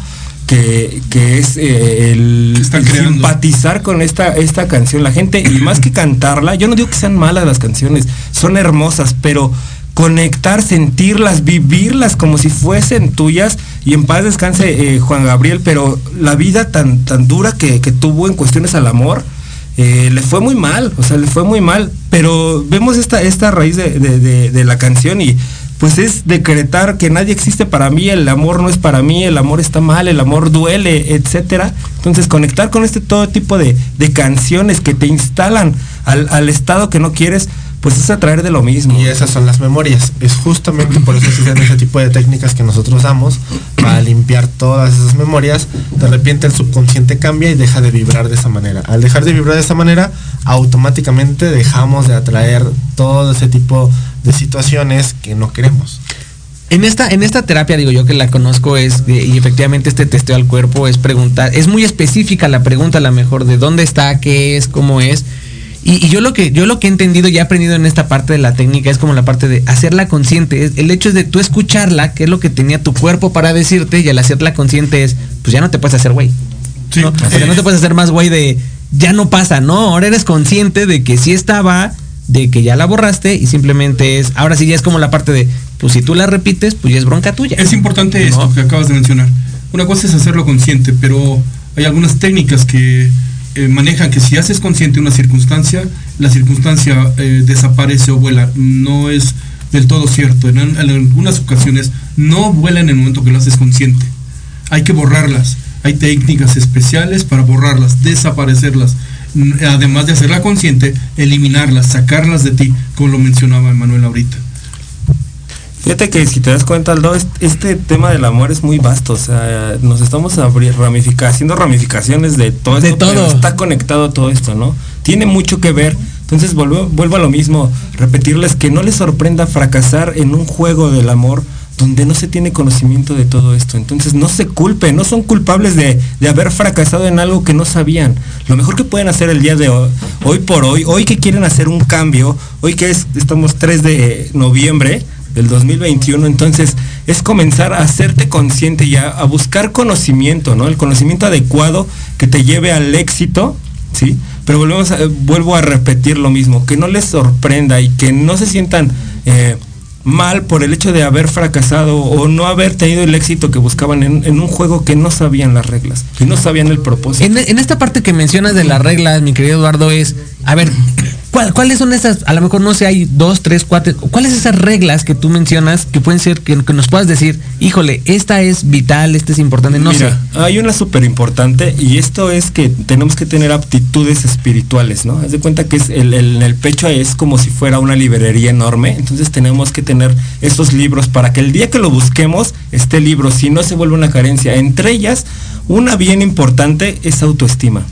que, que es eh, el, simpatizar con esta, esta canción. La gente, y más que cantarla, yo no digo que sean malas las canciones, son hermosas, pero conectar, sentirlas, vivirlas como si fuesen tuyas y en paz descanse eh, Juan Gabriel, pero la vida tan, tan dura que, que tuvo en cuestiones al amor, eh, le fue muy mal, o sea, le fue muy mal, pero vemos esta, esta raíz de, de, de, de la canción y pues es decretar que nadie existe para mí, el amor no es para mí, el amor está mal, el amor duele, etcétera. Entonces conectar con este todo tipo de, de canciones que te instalan al, al, estado que no quieres, pues es atraer de lo mismo. Y esas son las memorias. Es justamente por eso existen ese tipo de técnicas que nosotros damos para limpiar todas esas memorias. De repente el subconsciente cambia y deja de vibrar de esa manera. Al dejar de vibrar de esa manera, automáticamente dejamos de atraer todo ese tipo situaciones que no queremos. En esta, en esta terapia, digo yo que la conozco, es, y efectivamente este testeo al cuerpo es preguntar, es muy específica la pregunta, a la mejor, de dónde está, qué es, cómo es. Y, y, yo lo que yo lo que he entendido y he aprendido en esta parte de la técnica es como la parte de hacerla consciente. El hecho es de tú escucharla, que es lo que tenía tu cuerpo para decirte, y al hacerla consciente es, pues ya no te puedes hacer güey. Sí. ¿no? O sea, no te puedes hacer más güey de, ya no pasa, no, ahora eres consciente de que sí estaba, de que ya la borraste y simplemente es, ahora sí ya es como la parte de, pues si tú la repites, pues ya es bronca tuya. Es importante ¿no? esto que acabas de mencionar. Una cosa es hacerlo consciente, pero hay algunas técnicas que eh, manejan que si haces consciente una circunstancia, la circunstancia eh, desaparece o vuela. No es del todo cierto. En, en algunas ocasiones no vuela en el momento que lo haces consciente. Hay que borrarlas. Hay técnicas especiales para borrarlas, desaparecerlas. Además de hacerla consciente, eliminarlas, sacarlas de ti, como lo mencionaba Manuel ahorita. Fíjate que si te das cuenta, Aldo, es- este tema del amor es muy vasto. O sea, nos estamos ramifica- haciendo ramificaciones de todo De esto, pero todo. está conectado a todo esto, ¿no? Tiene mucho que ver. Entonces vuelvo, vuelvo a lo mismo, repetirles que no les sorprenda fracasar en un juego del amor donde no se tiene conocimiento de todo esto. Entonces no se culpen, no son culpables de, de haber fracasado en algo que no sabían. Lo mejor que pueden hacer el día de hoy, hoy por hoy, hoy que quieren hacer un cambio, hoy que es, estamos 3 de noviembre del 2021, entonces es comenzar a hacerte consciente y a, buscar conocimiento, ¿no? El conocimiento adecuado que te lleve al éxito, ¿sí? Pero volvemos eh, vuelvo a repetir lo mismo, que no les sorprenda y que no se sientan eh, mal por el hecho de haber fracasado o no haber tenido el éxito que buscaban en, un juego que no sabían las reglas, que no sabían el propósito. En, en esta parte que mencionas de las reglas, mi querido Eduardo, es, a ver, ¿cuál- ¿cuáles son esas, a lo mejor no sé, hay dos, tres, cuatro, cuáles esas reglas que tú mencionas que pueden ser, que, que nos puedas decir, híjole, esta es vital, esta es importante, no Mira, sé. hay una súper importante y esto es que tenemos que tener aptitudes espirituales, ¿no? Haz de cuenta que es el, el- pecho es como si fuera una librería enorme, entonces tenemos que tener esos libros para que el día que lo busquemos esté libro, si no se vuelve una carencia. Entre ellas, una bien importante es autoestima.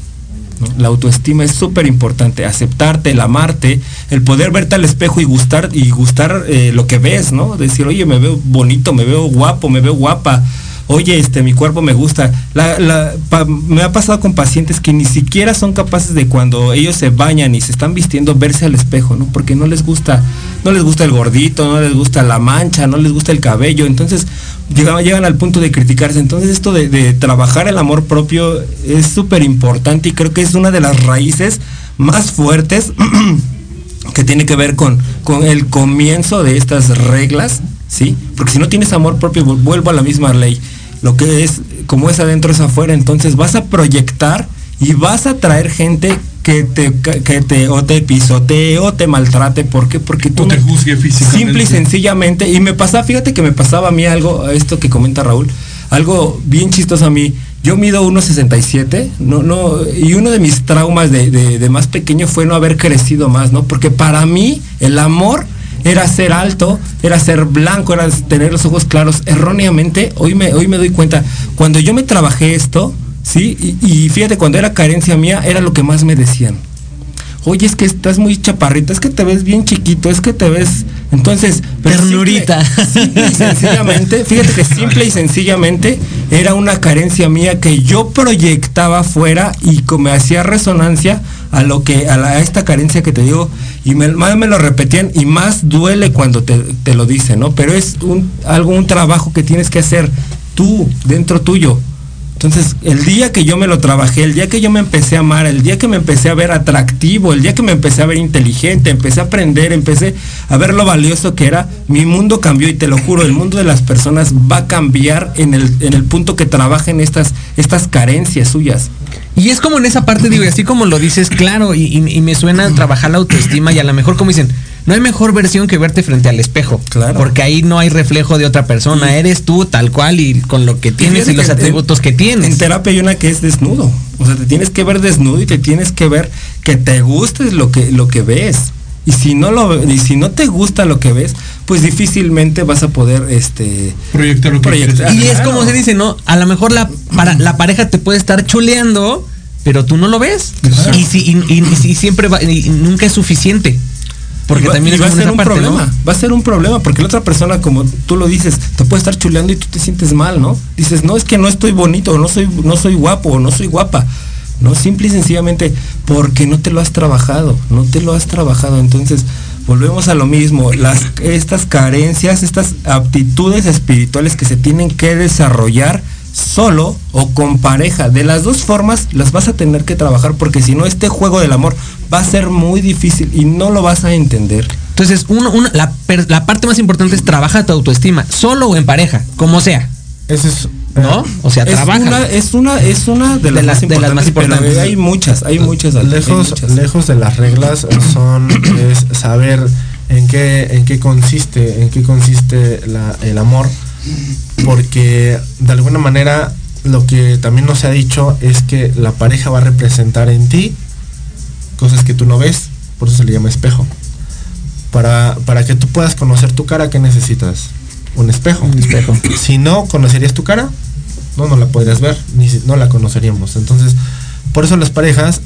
La autoestima es súper importante, aceptarte, el amarte, el poder verte al espejo y gustar y gustar eh, lo que ves, ¿no? Decir, oye, me veo bonito, me veo guapo, me veo guapa. Oye, este, mi cuerpo me gusta. Me ha pasado con pacientes que ni siquiera son capaces de cuando ellos se bañan y se están vistiendo verse al espejo, ¿no? Porque no les gusta, no les gusta el gordito, no les gusta la mancha, no les gusta el cabello. Entonces llegan, llegan al punto de criticarse. Entonces esto de, de trabajar el amor propio es súper importante y creo que es una de las raíces más fuertes que tiene que ver con, con el comienzo de estas reglas, ¿sí? Porque si no tienes amor propio, vu- vuelvo a la misma ley. Lo que es, como es adentro es afuera, entonces vas a proyectar y vas a traer gente que te, que te o te pisotee o te maltrate. ¿Por qué? Porque tú O te juzgue físicamente. Simple y sencillamente. Y me pasaba, fíjate que me pasaba a mí algo, esto que comenta Raúl, algo bien chistoso a mí. Yo mido 1.67, no, no, y uno de mis traumas de, de- de más pequeño fue no haber crecido más, ¿no? Porque para mí el amor era ser alto, era ser blanco, era tener los ojos claros. Erróneamente, hoy me, hoy me doy cuenta, cuando yo me trabajé esto, ¿sí? Y, y fíjate, cuando era carencia mía, era lo que más me decían oye, es que estás muy chaparrita, es que te ves bien chiquito, es que te ves. Entonces, Ternurita. Simple, simple y sencillamente, fíjate que simple y sencillamente era una carencia mía que yo proyectaba afuera y que me hacía resonancia a lo que, a, la- esta carencia que te digo, y me, más me lo repetían y más duele cuando te, te lo dicen, ¿no? Pero es algo, un trabajo que tienes que hacer tú, dentro tuyo. Entonces, el día que yo me lo trabajé, el día que yo me empecé a amar, el día que me empecé a ver atractivo, el día que me empecé a ver inteligente, empecé a aprender, empecé a ver lo valioso que era, mi mundo cambió y te lo juro, el mundo de las personas va a cambiar en el, en el punto que trabajen estas, estas carencias suyas. Y es como en esa parte, digo, así como lo dices, claro, y, y- me suena trabajar la autoestima y a lo mejor como dicen, no hay mejor versión que verte frente al espejo. Claro. Porque ahí no hay reflejo de otra persona, eres tú tal cual y con lo que tienes y, los que en- atributos que En tienes. terapia hay una que es desnudo. O sea, te tienes que ver desnudo y te tienes que ver que te guste lo que, lo que ves. Y si no lo y si no te gusta lo que ves, pues difícilmente vas a poder este Proyectar lo que proyectar. Y es como se dice, ¿no? A lo mejor la, para, la pareja te puede estar chuleando, pero tú no lo ves. Y, si, y, y- y siempre va, y nunca es suficiente. Porque va- también va a ser un parte, problema. ¿no? Va a ser un problema porque la otra persona, como tú lo dices, te puede estar chuleando y tú te sientes mal, ¿no? Dices, no, es que no estoy bonito, no soy, no soy guapo, o no soy guapa. No, simple y sencillamente porque no te lo has trabajado, no te lo has trabajado. Entonces, volvemos a lo mismo. Las, estas carencias, estas aptitudes espirituales que se tienen que desarrollar solo o con pareja. De las dos formas las vas a tener que trabajar porque si no este juego del amor va a ser muy difícil y no lo vas a entender. Entonces, uno, la, parte más importante es trabaja tu autoestima, solo o en pareja, como sea. Ese es ¿no? O sea, es trabajan. Una, es una, es una de las, De las- más, de las más importantes, pero hay muchas, hay muchas. hay lejos, muchas. lejos de las reglas son es saber en qué, en qué consiste, en qué consiste la- el amor, porque de alguna manera lo que también nos ha dicho es que la pareja va a representar en ti cosas que tú no ves, por eso se le llama espejo. Para, para que tú puedas conocer tu cara, ¿qué necesitas? Un espejo. Un espejo. Si no conocerías tu cara, no, no la podrías ver, ni si- no la conoceríamos. Entonces, por eso las parejas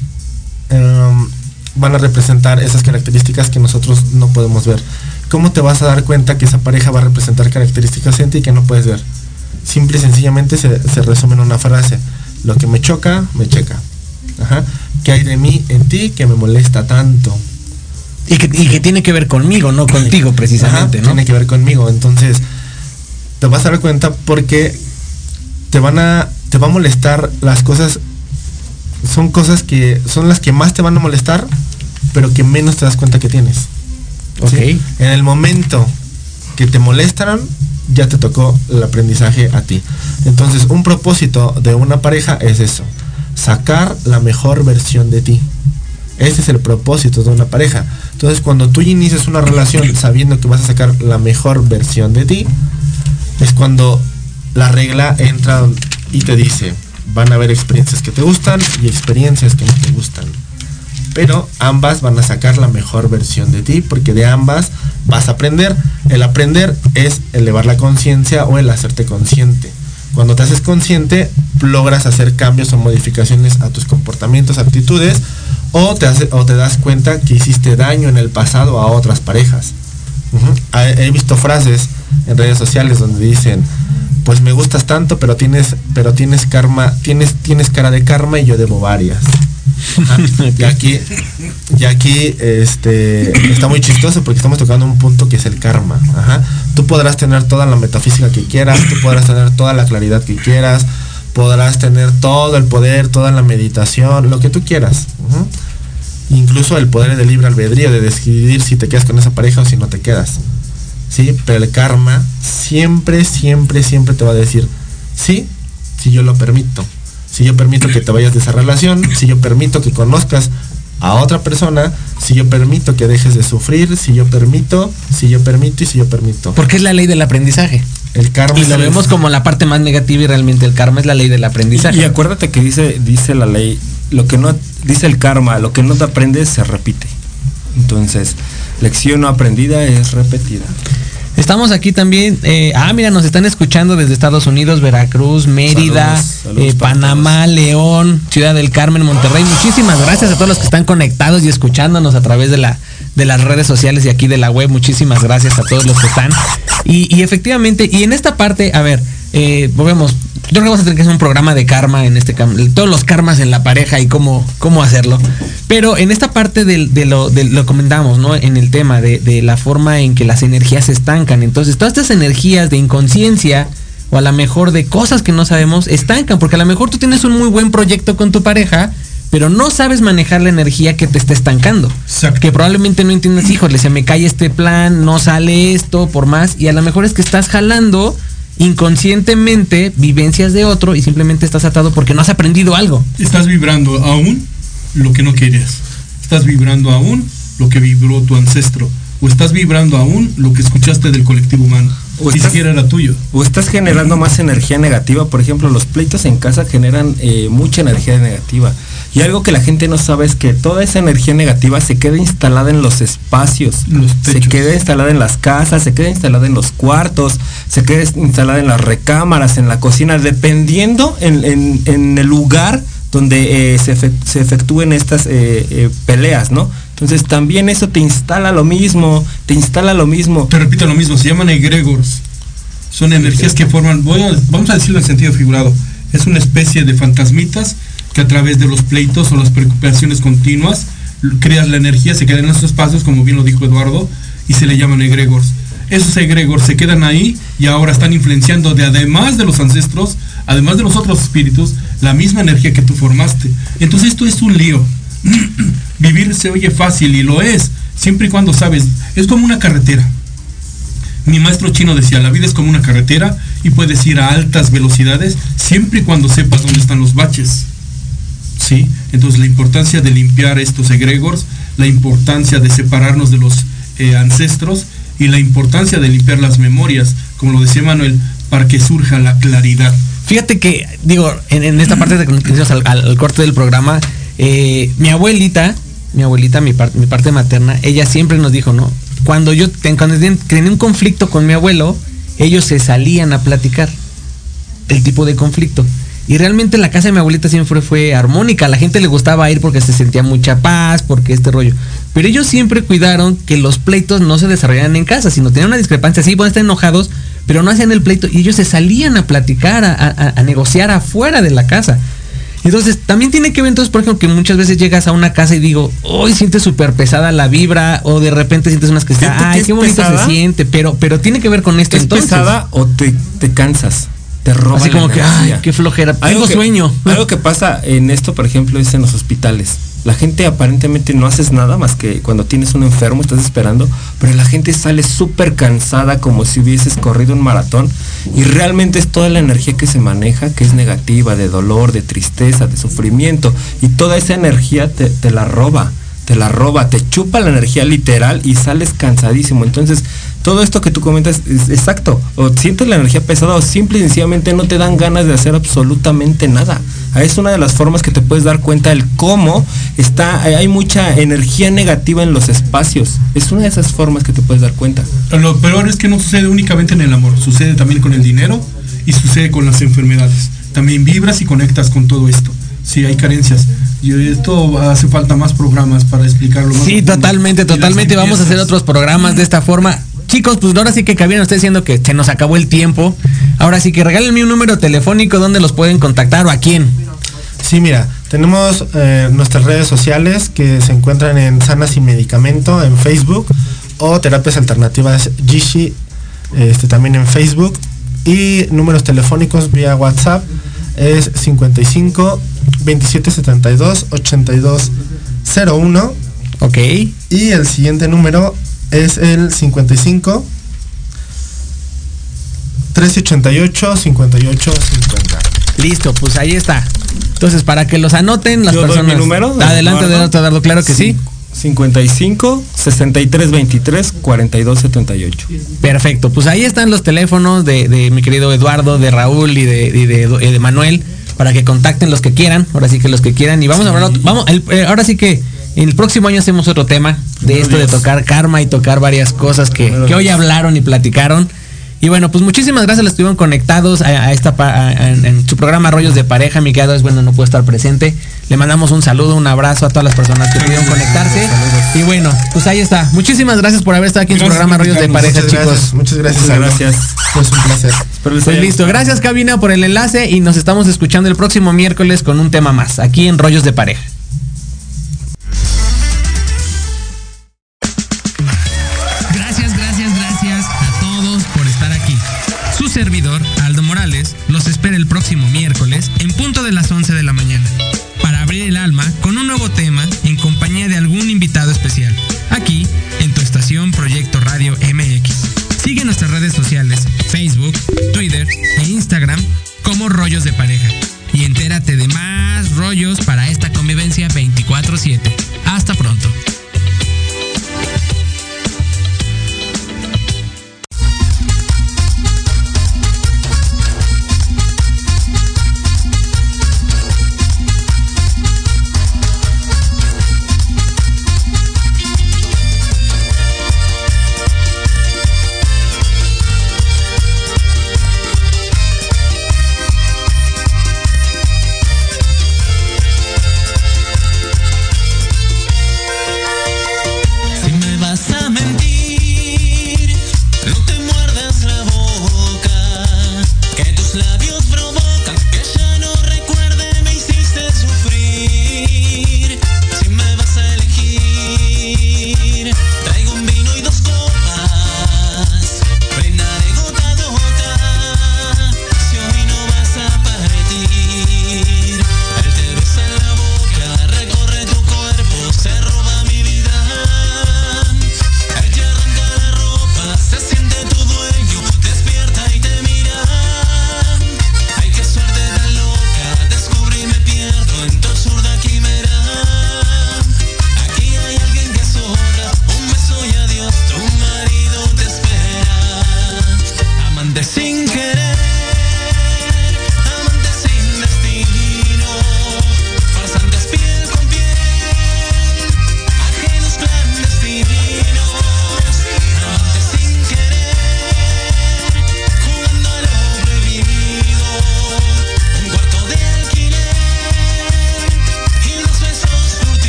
em, van a representar esas características que nosotros no podemos ver. ¿Cómo te vas a dar cuenta que esa pareja va a representar características en ti que no puedes ver? Simple y sencillamente se, se resume en una frase. Lo que me choca, me checa. Ajá. ¿Qué hay de mí en ti que me molesta tanto? Y que, y que tiene que ver conmigo, no contigo precisamente, Ajá, ¿no? Tiene que ver conmigo. Entonces, te vas a dar cuenta porque te van a, te va a molestar las cosas, son cosas que son las que más te van a molestar, pero que menos te das cuenta que tienes. En el momento que te molestan, ya te tocó el aprendizaje a ti. Entonces, un propósito de una pareja es eso, sacar la mejor versión de ti. Ese es el propósito de una pareja. Entonces, cuando tú inicias una relación sabiendo que vas a sacar la mejor versión de ti, es cuando la regla entra y te dice, van a haber experiencias que te gustan y experiencias que no te gustan. Pero ambas van a sacar la mejor versión de ti porque de ambas vas a aprender. El aprender es elevar la conciencia o el hacerte consciente. Cuando te haces consciente, logras hacer cambios o modificaciones a tus comportamientos, actitudes, o te, hace- o te das cuenta que hiciste daño en el pasado a otras parejas. He he visto frases en redes sociales donde dicen, pues me gustas tanto, pero tienes, pero tienes karma, tienes, tienes cara de karma y yo debo varias. Y aquí, y aquí este, está muy chistoso porque estamos tocando un punto que es el karma. Tú podrás tener toda la metafísica que quieras, tú podrás tener toda la claridad que quieras, podrás tener todo el poder, toda la meditación, lo que tú quieras. Incluso el poder de libre albedrío de decidir si te quedas con esa pareja o si no te quedas. ¿Sí? Pero el karma siempre, siempre, siempre te va a decir, sí, si yo lo permito. Si yo permito que te vayas de esa relación, si yo permito que conozcas a otra persona, si yo permito que dejes de sufrir, si yo permito, si yo permito y si yo permito. Porque es la ley del aprendizaje. El karma Y lo vemos como la parte más negativa y realmente el karma es la ley del aprendizaje. Y acuérdate que dice, dice la ley, lo que no, dice el karma, lo que no te aprendes se repite. Entonces, lección no aprendida es repetida. Estamos aquí también. eh, ah, mira, nos están escuchando desde Estados Unidos, Veracruz, Mérida, Saludos, saludos eh, Panamá, León, Ciudad del Carmen, Monterrey. Muchísimas gracias a todos los que están conectados y escuchándonos a través de la de las redes sociales y aquí de la web. Muchísimas gracias a todos los que están. Y, y efectivamente, y en esta parte, a ver, eh, volvemos. Yo creo que vamos a tener que hacer un programa de karma en este todos los karmas en la pareja y cómo, cómo hacerlo. Pero en esta parte de, lo, de lo comentamos, ¿no? En el tema de, de la forma en que las energías se estancan. Entonces, todas estas energías de inconsciencia o a lo mejor de cosas que no sabemos estancan, porque a lo mejor tú tienes un muy buen proyecto con tu pareja, pero no sabes manejar la energía que te está estancando. Que probablemente no entiendas, híjole, se me cae este plan, no sale esto, por más, y a lo mejor es que estás jalando inconscientemente vivencias de otro y simplemente estás atado porque no has aprendido algo. Estás vibrando aún lo que no querías. Estás vibrando aún lo que vibró tu ancestro. O estás vibrando aún lo que escuchaste del colectivo humano. O estás- siquiera era tuyo. O estás generando más energía negativa. Por ejemplo, los pleitos en casa generan eh, mucha energía negativa. Y algo que la gente no sabe es que toda esa energía negativa se queda instalada en los espacios. se queda instalada en las casas, se queda instalada en los cuartos, se queda instalada en las recámaras, en la cocina, dependiendo en, en- en el lugar donde eh, se efectúen estas eh, eh, peleas, ¿no? Entonces también eso te instala lo mismo, te instala lo mismo. Te repito lo mismo, se llaman egregores. Son energías que forman, voy a- vamos a decirlo en sentido figurado, es una especie de fantasmitas que a través de los pleitos o las preocupaciones continuas creas la energía, se quedan en esos espacios, como bien lo dijo Eduardo, y se le llaman egregores. Esos egregores se quedan ahí y ahora están influenciando de además de los ancestros, además de los otros espíritus, la misma energía que tú formaste. Entonces esto es un lío. Vivir se oye fácil y lo es, siempre y cuando sabes, es como una carretera. Mi maestro chino decía, la vida es como una carretera y puedes ir a altas velocidades siempre y cuando sepas dónde están los baches. ¿Sí? Entonces la importancia de limpiar estos egregores, la importancia de separarnos de los eh, ancestros y la importancia de limpiar las memorias, como lo decía Manuel, para que surja la claridad. Fíjate que, digo, en, esta parte de que al, al, corte del programa, eh, mi abuelita, mi abuelita, mi, mi parte materna, ella siempre nos dijo, ¿no? Cuando yo cuando tenía un conflicto con mi abuelo, ellos se salían a platicar el tipo de conflicto. Y realmente la casa de mi abuelita siempre fue armónica. A la gente le gustaba ir porque se sentía mucha paz, porque este rollo. Pero ellos siempre cuidaron que los pleitos no se desarrollaran en casa, sino tenían una discrepancia. Sí, pueden estar enojados, pero no hacían el pleito. Y ellos se salían a platicar, a, negociar afuera de la casa. Entonces, también tiene que ver entonces, por ejemplo, que muchas veces llegas a una casa y digo, hoy sientes súper pesada la vibra, o de repente sientes unas que está, ay, qué bonito se siente, pero, pero tiene que ver con esto ¿Es pesada o te, te cansas? Te roba Así como que, ay, qué flojera, tengo sueño. Algo que pasa en esto, por ejemplo, es en los hospitales. La gente aparentemente no haces nada más que cuando tienes un enfermo, estás esperando, pero la gente sale súper cansada como si hubieses corrido un maratón y realmente es toda la energía que se maneja, que es negativa, de dolor, de tristeza, de sufrimiento y toda esa energía te, te la roba, te la roba, te chupa la energía literal y sales cansadísimo. Entonces, todo esto que tú comentas es exacto. O sientes la energía pesada o simple y sencillamente no te dan ganas de hacer absolutamente nada. Ah, es una de las formas que te puedes dar cuenta del cómo está, hay mucha energía negativa en los espacios. Es una de esas formas que te puedes dar cuenta. Lo peor es que no sucede únicamente en el amor, sucede también con el dinero y sucede con las enfermedades. También vibras y conectas con todo esto. Si hay carencias. Y esto hace falta más programas para explicarlo más. Sí, totalmente, totalmente. Vamos a hacer otros programas de esta forma chicos, pues ahora sí que cabían ustedes diciendo que se nos acabó el tiempo. Ahora sí que regálenme un número telefónico donde los pueden contactar o a quién. Sí, mira, tenemos eh, nuestras redes sociales que se encuentran en Sanas y Medicamento en Facebook o Terapias Alternativas Gishi este, también en Facebook y números telefónicos vía WhatsApp es 55 2772 8201 Ok. Y el siguiente número es el 55 1388 58 50. Listo, pues ahí está. Entonces, para que los anoten las personas. mi número? Adelante, adelante, claro que sí. 55 63 23 42 78. Perfecto, pues ahí están los teléfonos de, mi querido Eduardo, de Raúl y de, de, Manuel para que contacten los que quieran, ahora sí que los que quieran y vamos a hablar, vamos, eh, ahora sí que el próximo año hacemos otro tema de esto de tocar karma y tocar varias cosas que, hoy hablaron y platicaron. Y bueno, pues muchísimas gracias, los estuvieron conectados a, esta en, su programa Rollos de Pareja. Mi querido es bueno, no puede estar presente. Le mandamos un saludo, un abrazo a todas las personas que pudieron conectarse. Y bueno, pues ahí está. Muchísimas gracias por haber estado aquí en su programa Rollos de Pareja, chicos. Muchas gracias. Muchas gracias. Pues un placer. Pues listo. Gracias, Cabina, por el enlace y nos estamos escuchando el próximo miércoles con un tema más, aquí en Rollos de Pareja. Rollos de Pareja y entérate de más rollos para esta convivencia 24/7. Hasta pronto.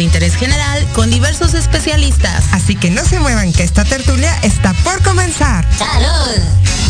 De interés general con diversos especialistas. Así que no se muevan que esta tertulia está por comenzar. ¡Salud!